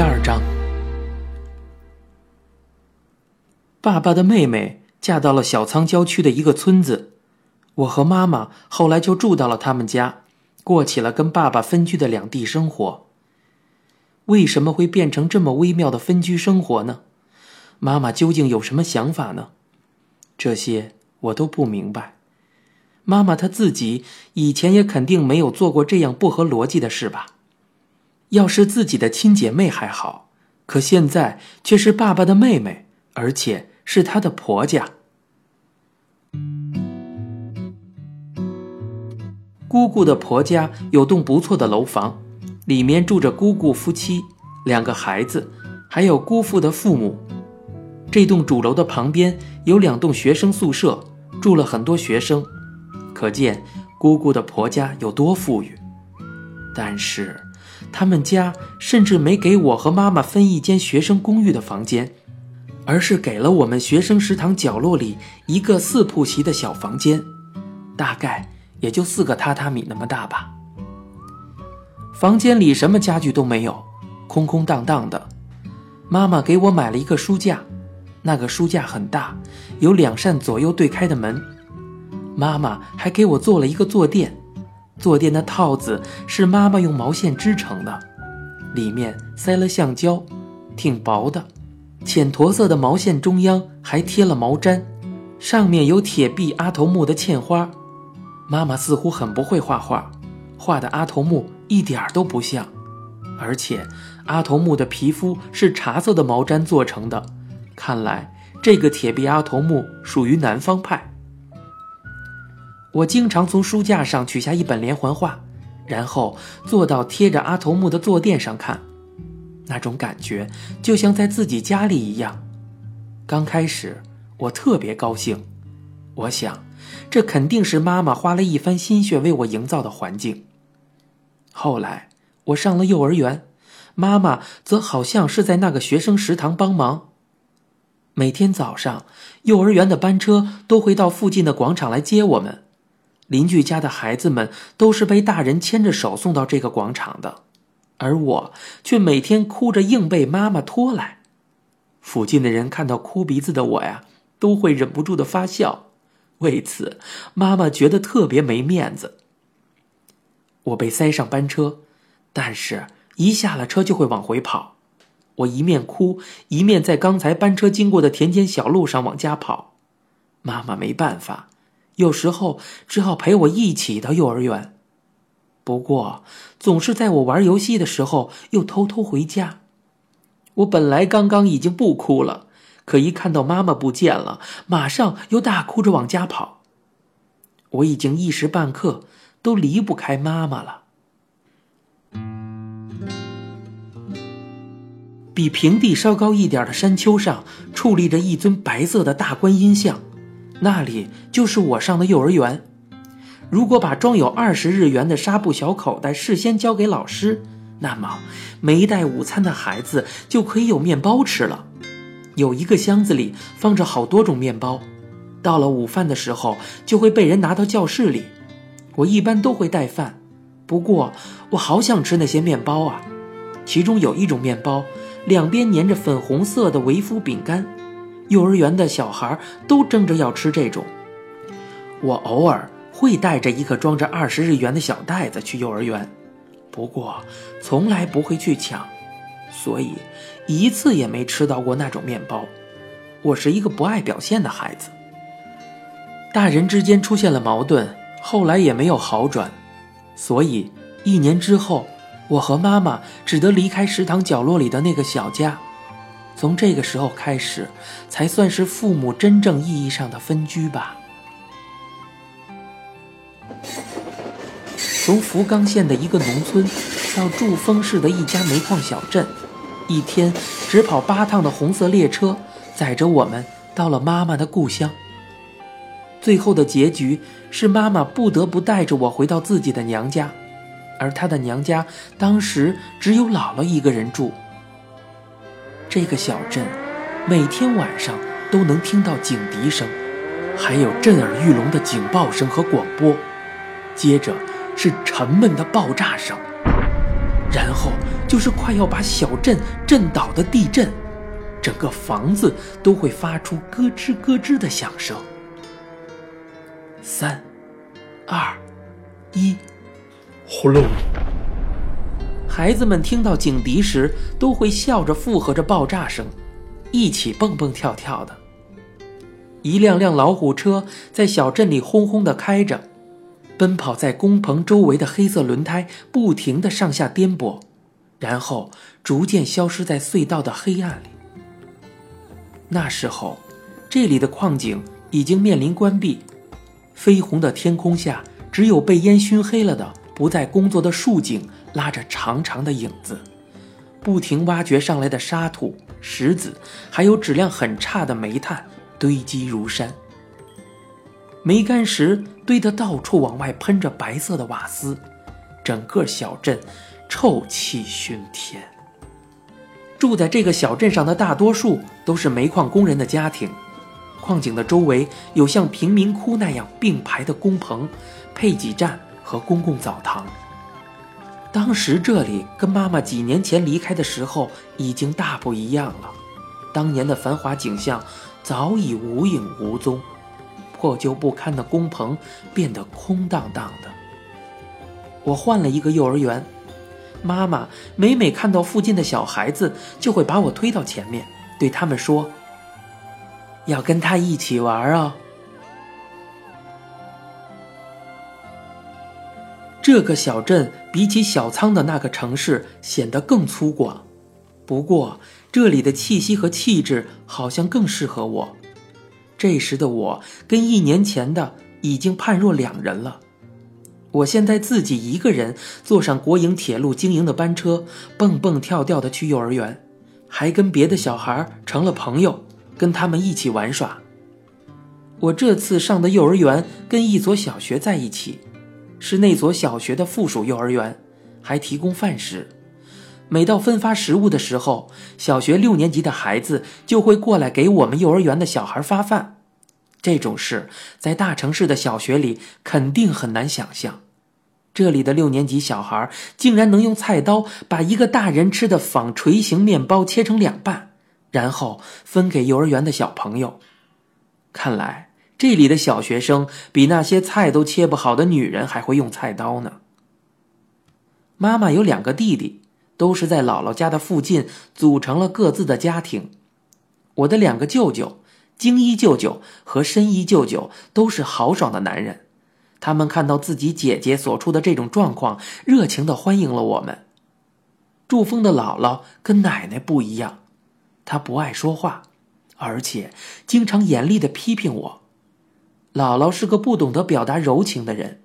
第二章，爸爸的妹妹嫁到了小仓郊区的一个村子，我和妈妈后来就住到了他们家，过起了跟爸爸分居的两地生活。为什么会变成这么微妙的分居生活呢？妈妈究竟有什么想法呢？这些我都不明白。妈妈她自己以前也肯定没有做过这样不合逻辑的事吧？要是自己的亲姐妹还好，可现在却是爸爸的妹妹，而且是她的婆家。姑姑的婆家有栋不错的楼房，里面住着姑姑夫妻、两个孩子，还有姑父的父母。这栋主楼的旁边有两栋学生宿舍，住了很多学生，可见姑姑的婆家有多富裕。但是。他们家甚至没给我和妈妈分一间学生公寓的房间，而是给了我们学生食堂角落里一个四铺席的小房间，大概也就四个榻榻米那么大吧。房间里什么家具都没有，空空荡荡的。妈妈给我买了一个书架，那个书架很大，有两扇左右对开的门。妈妈还给我做了一个坐垫。坐垫的套子是妈妈用毛线织成的，里面塞了橡胶，挺薄的。浅驼色的毛线中央还贴了毛毡，上面有铁壁阿童木的嵌花。妈妈似乎很不会画画，画的阿童木一点儿都不像。而且阿童木的皮肤是茶色的毛毡做成的，看来这个铁臂阿童木属于南方派。我经常从书架上取下一本连环画，然后坐到贴着阿童木的坐垫上看，那种感觉就像在自己家里一样。刚开始我特别高兴，我想这肯定是妈妈花了一番心血为我营造的环境。后来我上了幼儿园，妈妈则好像是在那个学生食堂帮忙。每天早上，幼儿园的班车都会到附近的广场来接我们。邻居家的孩子们都是被大人牵着手送到这个广场的，而我却每天哭着硬被妈妈拖来。附近的人看到哭鼻子的我呀，都会忍不住的发笑。为此，妈妈觉得特别没面子。我被塞上班车，但是一下了车就会往回跑。我一面哭，一面在刚才班车经过的田间小路上往家跑。妈妈没办法。有时候只好陪我一起到幼儿园，不过总是在我玩游戏的时候又偷偷回家。我本来刚刚已经不哭了，可一看到妈妈不见了，马上又大哭着往家跑。我已经一时半刻都离不开妈妈了。比平地稍高一点的山丘上矗立着一尊白色的大观音像。那里就是我上的幼儿园。如果把装有二十日元的纱布小口袋事先交给老师，那么没带午餐的孩子就可以有面包吃了。有一个箱子里放着好多种面包，到了午饭的时候就会被人拿到教室里。我一般都会带饭，不过我好想吃那些面包啊。其中有一种面包，两边粘着粉红色的维夫饼干。幼儿园的小孩都争着要吃这种，我偶尔会带着一个装着二十日元的小袋子去幼儿园，不过从来不会去抢，所以一次也没吃到过那种面包。我是一个不爱表现的孩子。大人之间出现了矛盾，后来也没有好转，所以一年之后，我和妈妈只得离开食堂角落里的那个小家。从这个时候开始，才算是父母真正意义上的分居吧。从福冈县的一个农村到筑丰市的一家煤矿小镇，一天只跑八趟的红色列车载着我们到了妈妈的故乡。最后的结局是妈妈不得不带着我回到自己的娘家，而她的娘家当时只有姥姥一个人住。这个小镇，每天晚上都能听到警笛声，还有震耳欲聋的警报声和广播，接着是沉闷的爆炸声。然后就是快要把小镇震倒的地震，整个房子都会发出咯吱咯吱的响声。三、二、一，呼噜！孩子们听到警笛时，都会笑着附和着爆炸声，一起蹦蹦跳跳的。一辆辆老虎车在小镇里轰轰地开着，奔跑在工棚周围的黑色轮胎不停地上下颠簸，然后逐渐消失在隧道的黑暗里。那时候，这里的矿井已经面临关闭，绯红的天空下，只有被烟熏黑了的不再工作的竖井拉着长长的影子，不停挖掘上来的沙土、石子，还有质量很差的煤炭。堆积如山，煤干石堆得到处往外喷着白色的瓦斯，整个小镇臭气熏天。住在这个小镇上的大多数都是煤矿工人的家庭，矿井的周围有像贫民窟那样并排的工棚、配给站和公共澡堂。当时这里跟妈妈几年前离开的时候已经大不一样了，当年的繁华景象。早已无影无踪，破旧不堪的工棚变得空荡荡的。我换了一个幼儿园，妈妈每每看到附近的小孩子，就会把我推到前面，对他们说：“要跟他一起玩哦。”这个小镇比起小仓的那个城市显得更粗犷，不过。这里的气息和气质好像更适合我。这时的我跟一年前的已经判若两人了。我现在自己一个人坐上国营铁路经营的班车，蹦蹦跳跳的去幼儿园，还跟别的小孩成了朋友，跟他们一起玩耍。我这次上的幼儿园跟一所小学在一起，是那所小学的附属幼儿园，还提供饭食。每到分发食物的时候，小学六年级的孩子就会过来给我们幼儿园的小孩发饭。这种事在大城市的小学里肯定很难想象。这里的六年级小孩竟然能用菜刀把一个大人吃的纺锤形面包切成两半，然后分给幼儿园的小朋友。看来这里的小学生比那些菜都切不好的女人还会用菜刀呢。妈妈有两个弟弟。都是在姥姥家的附近组成了各自的家庭。我的两个舅舅，京一舅舅和深一舅舅都是豪爽的男人，他们看到自己姐姐所处的这种状况，热情的欢迎了我们。祝峰的姥姥跟奶奶不一样，她不爱说话，而且经常严厉的批评我。姥姥是个不懂得表达柔情的人。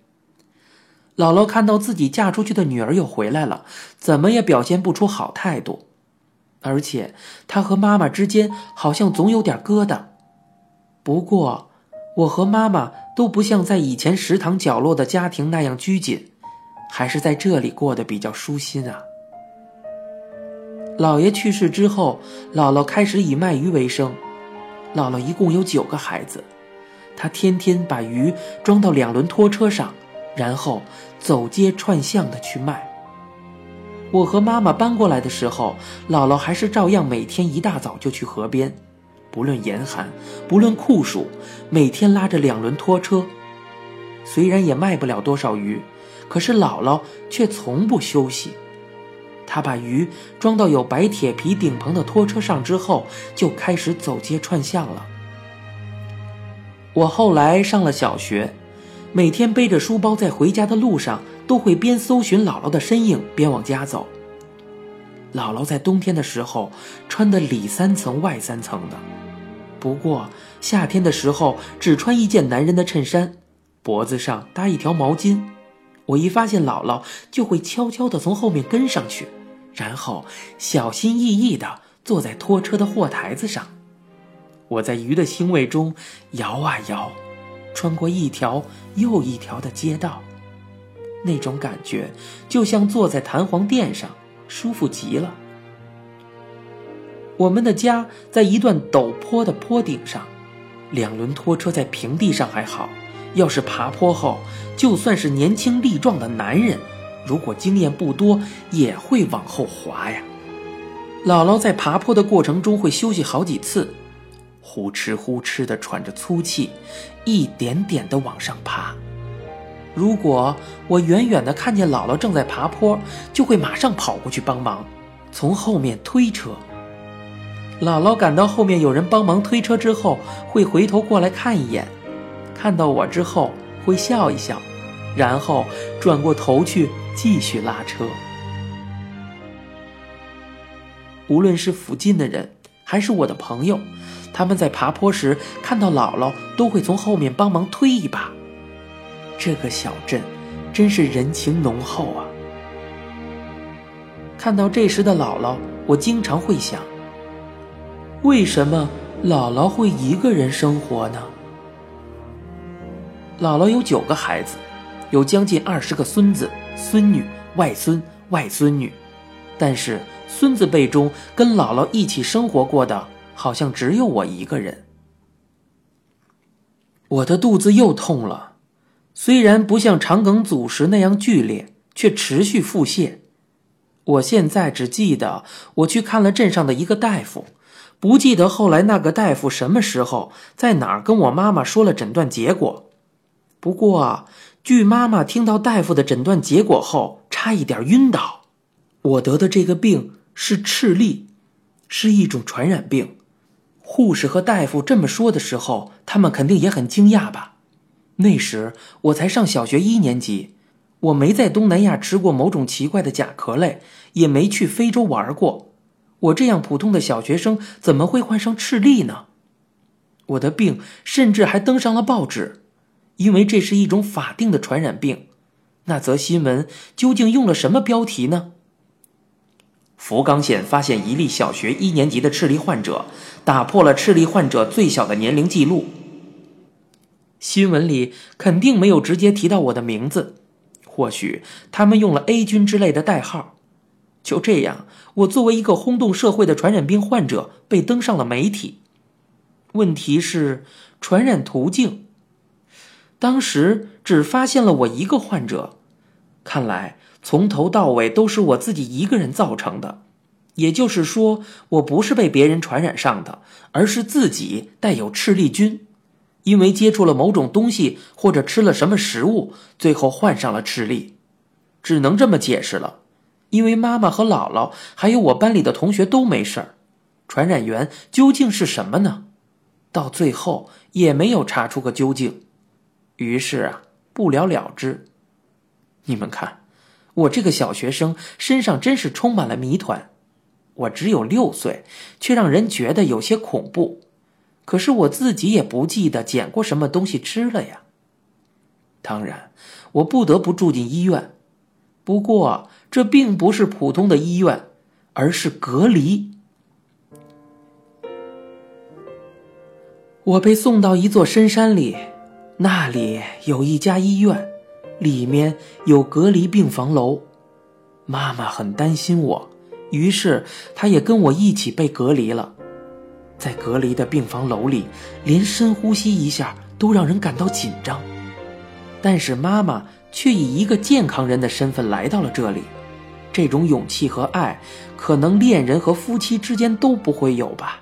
姥姥看到自己嫁出去的女儿又回来了，怎么也表现不出好态度，而且她和妈妈之间好像总有点疙瘩。不过，我和妈妈都不像在以前食堂角落的家庭那样拘谨，还是在这里过得比较舒心啊。姥爷去世之后，姥姥开始以卖鱼为生。姥姥一共有九个孩子，他天天把鱼装到两轮拖车上。然后走街串巷的去卖。我和妈妈搬过来的时候，姥姥还是照样每天一大早就去河边，不论严寒，不论酷暑，每天拉着两轮拖车。虽然也卖不了多少鱼，可是姥姥却从不休息。她把鱼装到有白铁皮顶棚的拖车上之后，就开始走街串巷了。我后来上了小学。每天背着书包在回家的路上，都会边搜寻姥姥的身影边往家走。姥姥在冬天的时候穿的里三层外三层的，不过夏天的时候只穿一件男人的衬衫，脖子上搭一条毛巾。我一发现姥姥，就会悄悄地从后面跟上去，然后小心翼翼地坐在拖车的货台子上。我在鱼的腥味中摇啊摇。穿过一条又一条的街道，那种感觉就像坐在弹簧垫上，舒服极了。我们的家在一段陡坡的坡顶上，两轮拖车在平地上还好，要是爬坡后，就算是年轻力壮的男人，如果经验不多，也会往后滑呀。姥姥在爬坡的过程中会休息好几次，呼哧呼哧地喘着粗气，一点点地往上爬。如果我远远地看见姥姥正在爬坡，就会马上跑过去帮忙，从后面推车。姥姥感到后面有人帮忙推车之后，会回头过来看一眼，看到我之后会笑一笑，然后转过头去继续拉车。无论是附近的人，还是我的朋友，他们在爬坡时看到姥姥，都会从后面帮忙推一把。这个小镇真是人情浓厚啊！看到这时的姥姥，我经常会想：为什么姥姥会一个人生活呢？姥姥有九个孩子，有将近二十个孙子、孙女、外孙、外孙女，但是。孙子辈中，跟姥姥一起生活过的，好像只有我一个人。我的肚子又痛了，虽然不像肠梗阻时那样剧烈，却持续腹泻。我现在只记得我去看了镇上的一个大夫，不记得后来那个大夫什么时候在哪儿跟我妈妈说了诊断结果。不过，据妈妈听到大夫的诊断结果后，差一点晕倒。我得的这个病。是赤痢，是一种传染病。护士和大夫这么说的时候，他们肯定也很惊讶吧？那时我才上小学一年级，我没在东南亚吃过某种奇怪的甲壳类，也没去非洲玩过。我这样普通的小学生，怎么会患上赤痢呢？我的病甚至还登上了报纸，因为这是一种法定的传染病。那则新闻究竟用了什么标题呢？福冈县发现一例小学一年级的赤痢患者，打破了赤痢患者最小的年龄记录。新闻里肯定没有直接提到我的名字，或许他们用了 A 君之类的代号。就这样，我作为一个轰动社会的传染病患者被登上了媒体。问题是传染途径，当时只发现了我一个患者，看来。从头到尾都是我自己一个人造成的，也就是说，我不是被别人传染上的，而是自己带有赤痢菌，因为接触了某种东西或者吃了什么食物，最后患上了赤痢，只能这么解释了。因为妈妈和姥姥还有我班里的同学都没事儿，传染源究竟是什么呢？到最后也没有查出个究竟，于是啊，不了了之。你们看。我这个小学生身上真是充满了谜团，我只有六岁，却让人觉得有些恐怖。可是我自己也不记得捡过什么东西吃了呀。当然，我不得不住进医院，不过这并不是普通的医院，而是隔离。我被送到一座深山里，那里有一家医院。里面有隔离病房楼，妈妈很担心我，于是她也跟我一起被隔离了。在隔离的病房楼里，连深呼吸一下都让人感到紧张。但是妈妈却以一个健康人的身份来到了这里，这种勇气和爱，可能恋人和夫妻之间都不会有吧。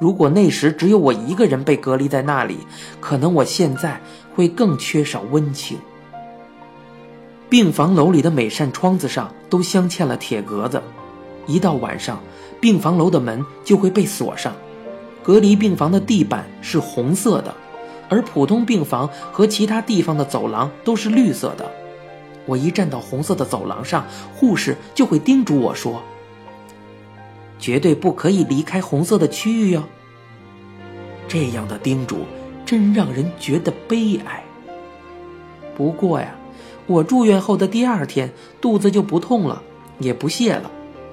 如果那时只有我一个人被隔离在那里，可能我现在会更缺少温情。病房楼里的每扇窗子上都镶嵌了铁格子，一到晚上，病房楼的门就会被锁上。隔离病房的地板是红色的，而普通病房和其他地方的走廊都是绿色的。我一站到红色的走廊上，护士就会叮嘱我说：“绝对不可以离开红色的区域哟。”这样的叮嘱真让人觉得悲哀。不过呀。我住院后的第二天，肚子就不痛了，也不泻了。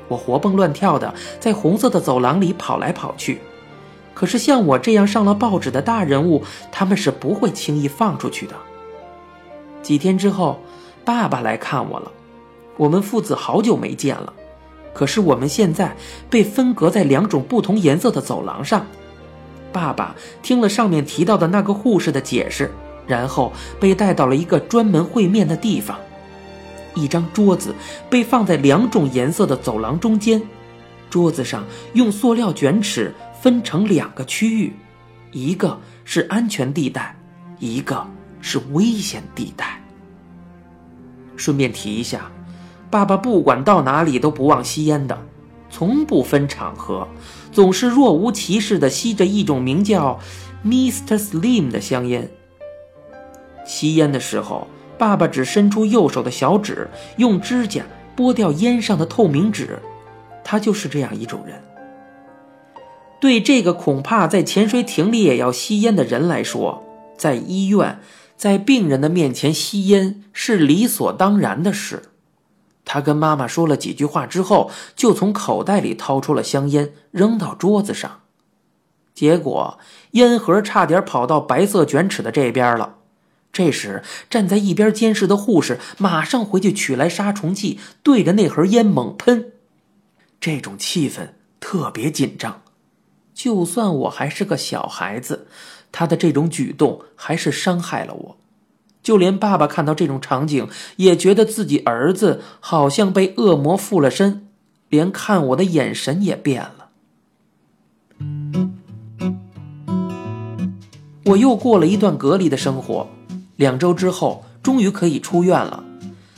我活蹦乱跳的在红色的走廊里跑来跑去。可是像我这样上了报纸的大人物，他们是不会轻易放出去的。几天之后，爸爸来看我了。我们父子好久没见了，可是我们现在被分隔在两种不同颜色的走廊上。爸爸听了上面提到的那个护士的解释。然后被带到了一个专门会面的地方。一张桌子被放在两种颜色的走廊中间，桌子上用塑料卷尺分成两个区域，一个是安全地带，一个是危险地带。顺便提一下，爸爸不管到哪里都不忘吸烟的，从不分场合，总是若无其事地吸着一种名叫 Mr. Slim 的香烟。吸烟的时候。爸爸只伸出右手的小指，用指甲剥掉烟上的透明纸。他就是这样一种人。对这个恐怕在潜水艇里也要吸烟的人来说，在医院，在病人的面前吸烟是理所当然的事。他跟妈妈说了几句话之后，就从口袋里掏出了香烟，扔到桌子上。结果烟盒差点跑到白色卷尺的这边了。这时，站在一边监视的护士马上回去取来杀虫剂，对着那盒烟猛喷。这种气氛特别紧张。就算我还是个小孩子，他的这种举动还是伤害了我。就连爸爸看到这种场景，也觉得自己儿子好像被恶魔附了身，连看我的眼神也变了。我又过了一段隔离的生活。两周之后，终于可以出院了。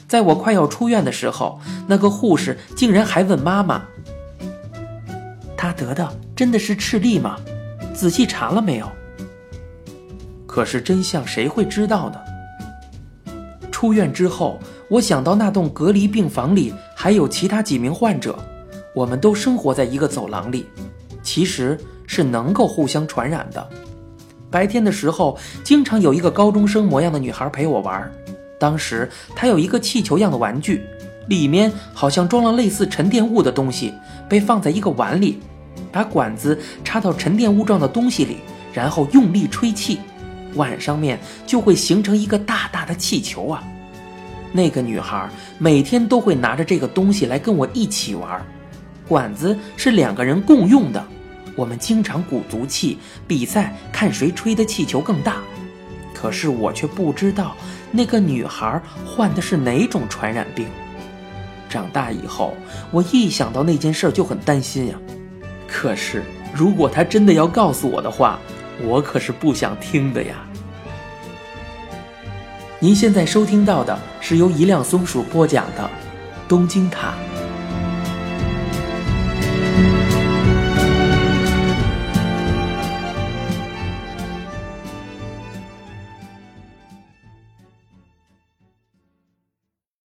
在我快要出院的时候，那个护士竟然还问妈妈：“他得的真的是赤痢吗？仔细查了没有？”可是真相谁会知道呢？出院之后，我想到那栋隔离病房里还有其他几名患者，我们都生活在一个走廊里，其实是能够互相传染的。白天的时候，经常有一个高中生模样的女孩陪我玩。当时她有一个气球样的玩具，里面好像装了类似沉淀物的东西，被放在一个碗里，把管子插到沉淀物状的东西里，然后用力吹气，碗上面就会形成一个大大的气球啊。那个女孩每天都会拿着这个东西来跟我一起玩，管子是两个人共用的。我们经常鼓足气比赛，看谁吹的气球更大。可是我却不知道那个女孩患的是哪种传染病。长大以后，我一想到那件事就很担心呀。可是如果她真的要告诉我的话，我可是不想听的呀。您现在收听到的是由一辆松鼠播讲的《东京塔》。